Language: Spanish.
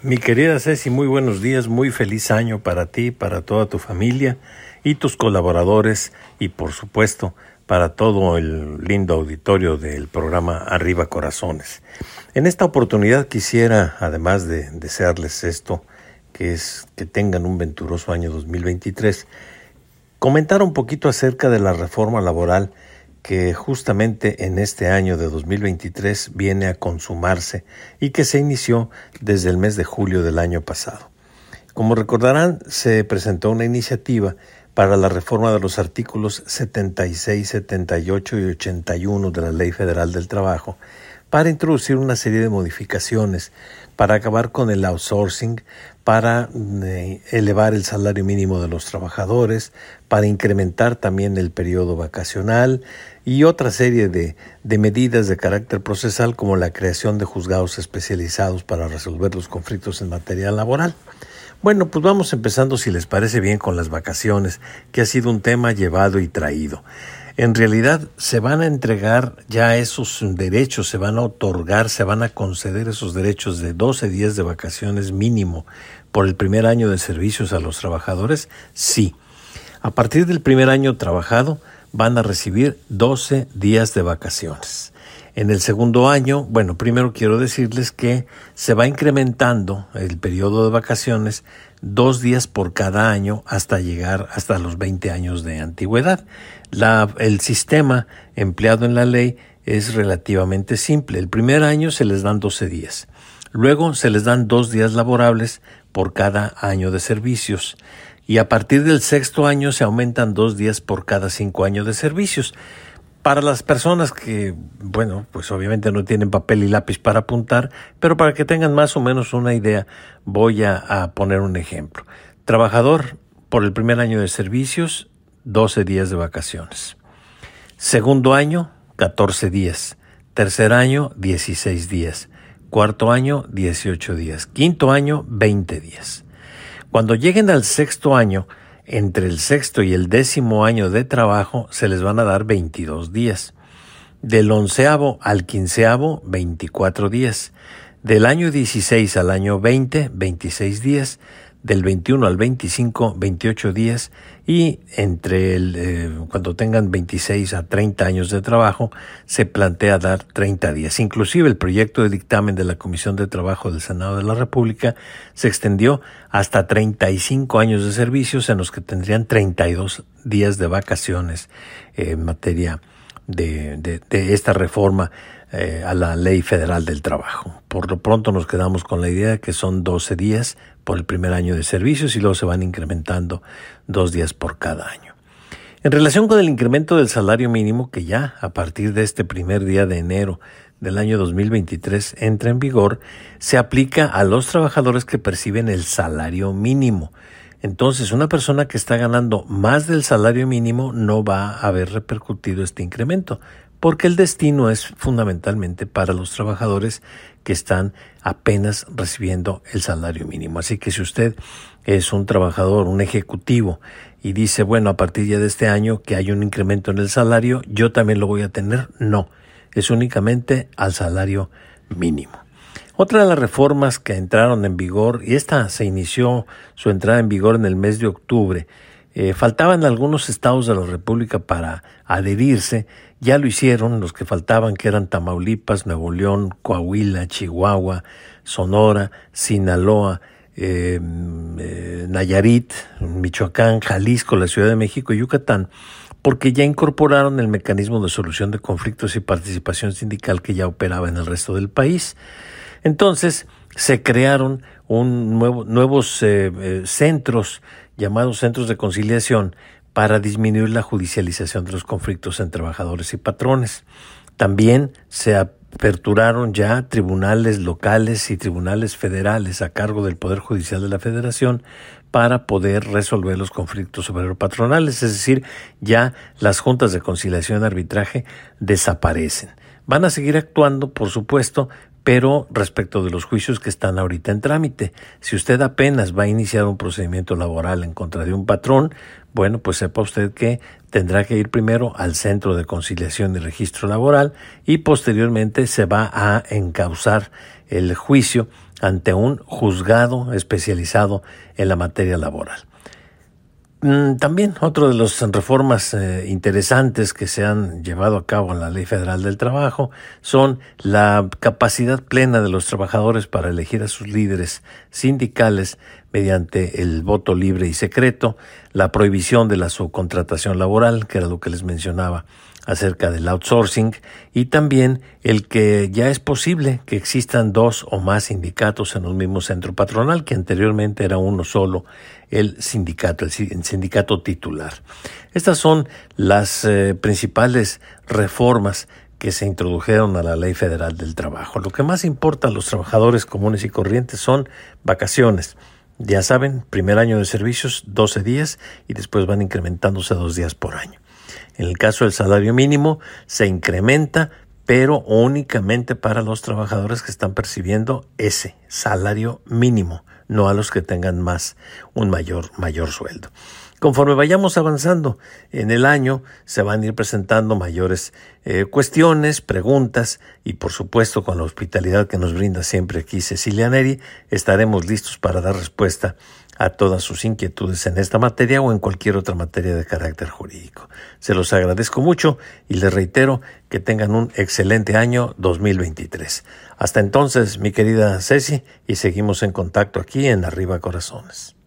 Mi querida Ceci, muy buenos días, muy feliz año para ti, para toda tu familia y tus colaboradores y por supuesto para todo el lindo auditorio del programa Arriba Corazones. En esta oportunidad quisiera, además de desearles esto, que es que tengan un venturoso año 2023, comentar un poquito acerca de la reforma laboral que justamente en este año de 2023 viene a consumarse y que se inició desde el mes de julio del año pasado. Como recordarán, se presentó una iniciativa para la reforma de los artículos 76, 78 y 81 de la Ley Federal del Trabajo para introducir una serie de modificaciones para acabar con el outsourcing, para eh, elevar el salario mínimo de los trabajadores, para incrementar también el periodo vacacional y otra serie de, de medidas de carácter procesal como la creación de juzgados especializados para resolver los conflictos en materia laboral. Bueno, pues vamos empezando, si les parece bien, con las vacaciones, que ha sido un tema llevado y traído en realidad se van a entregar ya esos derechos, se van a otorgar, se van a conceder esos derechos de 12 días de vacaciones mínimo por el primer año de servicios a los trabajadores? Sí. A partir del primer año trabajado van a recibir 12 días de vacaciones. En el segundo año, bueno, primero quiero decirles que se va incrementando el periodo de vacaciones dos días por cada año hasta llegar hasta los 20 años de antigüedad. El sistema empleado en la ley es relativamente simple. El primer año se les dan 12 días. Luego se les dan dos días laborables por cada año de servicios. Y a partir del sexto año se aumentan dos días por cada cinco años de servicios. Para las personas que, bueno, pues obviamente no tienen papel y lápiz para apuntar, pero para que tengan más o menos una idea, voy a, poner un ejemplo. Trabajador por el primer año de servicios, 12 días de vacaciones. Segundo año, 14 días. Tercer año, 16 días. Cuarto año, 18 días. Quinto año, 20 días. Cuando lleguen al sexto año, entre el sexto y el décimo año de trabajo se les van a dar 22 días. Del onceavo al quinceavo, 24 días. Del año 16 al año 20, 26 días del 21 al 25, 28 días y entre el, eh, cuando tengan 26 a 30 años de trabajo se plantea dar 30 días. Inclusive el proyecto de dictamen de la Comisión de Trabajo del Senado de la República se extendió hasta 35 años de servicios en los que tendrían 32 días de vacaciones en materia de, de, de esta reforma eh, a la Ley Federal del Trabajo. Por lo pronto nos quedamos con la idea de que son 12 días por el primer año de servicios y luego se van incrementando dos días por cada año. En relación con el incremento del salario mínimo que ya a partir de este primer día de enero del año 2023 entra en vigor, se aplica a los trabajadores que perciben el salario mínimo. Entonces, una persona que está ganando más del salario mínimo no va a haber repercutido este incremento porque el destino es fundamentalmente para los trabajadores que están apenas recibiendo el salario mínimo. Así que si usted es un trabajador, un ejecutivo, y dice, bueno, a partir ya de este año que hay un incremento en el salario, yo también lo voy a tener, no, es únicamente al salario mínimo. Otra de las reformas que entraron en vigor, y esta se inició su entrada en vigor en el mes de octubre, eh, faltaban algunos estados de la República para adherirse, ya lo hicieron los que faltaban, que eran Tamaulipas, Nuevo León, Coahuila, Chihuahua, Sonora, Sinaloa, eh, eh, Nayarit, Michoacán, Jalisco, la Ciudad de México y Yucatán, porque ya incorporaron el mecanismo de solución de conflictos y participación sindical que ya operaba en el resto del país. Entonces, se crearon un nuevo, nuevos centros llamados centros de conciliación para disminuir la judicialización de los conflictos entre trabajadores y patrones. También se aperturaron ya tribunales locales y tribunales federales a cargo del Poder Judicial de la Federación para poder resolver los conflictos obrero-patronales, es decir, ya las juntas de conciliación y arbitraje desaparecen. Van a seguir actuando, por supuesto, pero respecto de los juicios que están ahorita en trámite, si usted apenas va a iniciar un procedimiento laboral en contra de un patrón, bueno, pues sepa usted que tendrá que ir primero al Centro de Conciliación y Registro Laboral y posteriormente se va a encauzar el juicio ante un juzgado especializado en la materia laboral. Mm, también otra de las reformas eh, interesantes que se han llevado a cabo en la Ley Federal del Trabajo son la capacidad plena de los trabajadores para elegir a sus líderes sindicales mediante el voto libre y secreto, la prohibición de la subcontratación laboral, que era lo que les mencionaba acerca del outsourcing y también el que ya es posible que existan dos o más sindicatos en un mismo centro patronal, que anteriormente era uno solo, el sindicato, el sindicato titular. Estas son las eh, principales reformas que se introdujeron a la Ley Federal del Trabajo. Lo que más importa a los trabajadores comunes y corrientes son vacaciones. Ya saben, primer año de servicios, 12 días y después van incrementándose dos días por año. En el caso del salario mínimo se incrementa, pero únicamente para los trabajadores que están percibiendo ese salario mínimo, no a los que tengan más un mayor mayor sueldo. Conforme vayamos avanzando en el año, se van a ir presentando mayores eh, cuestiones, preguntas y por supuesto con la hospitalidad que nos brinda siempre aquí Cecilia Neri, estaremos listos para dar respuesta a todas sus inquietudes en esta materia o en cualquier otra materia de carácter jurídico. Se los agradezco mucho y les reitero que tengan un excelente año 2023. Hasta entonces, mi querida Ceci, y seguimos en contacto aquí en Arriba Corazones.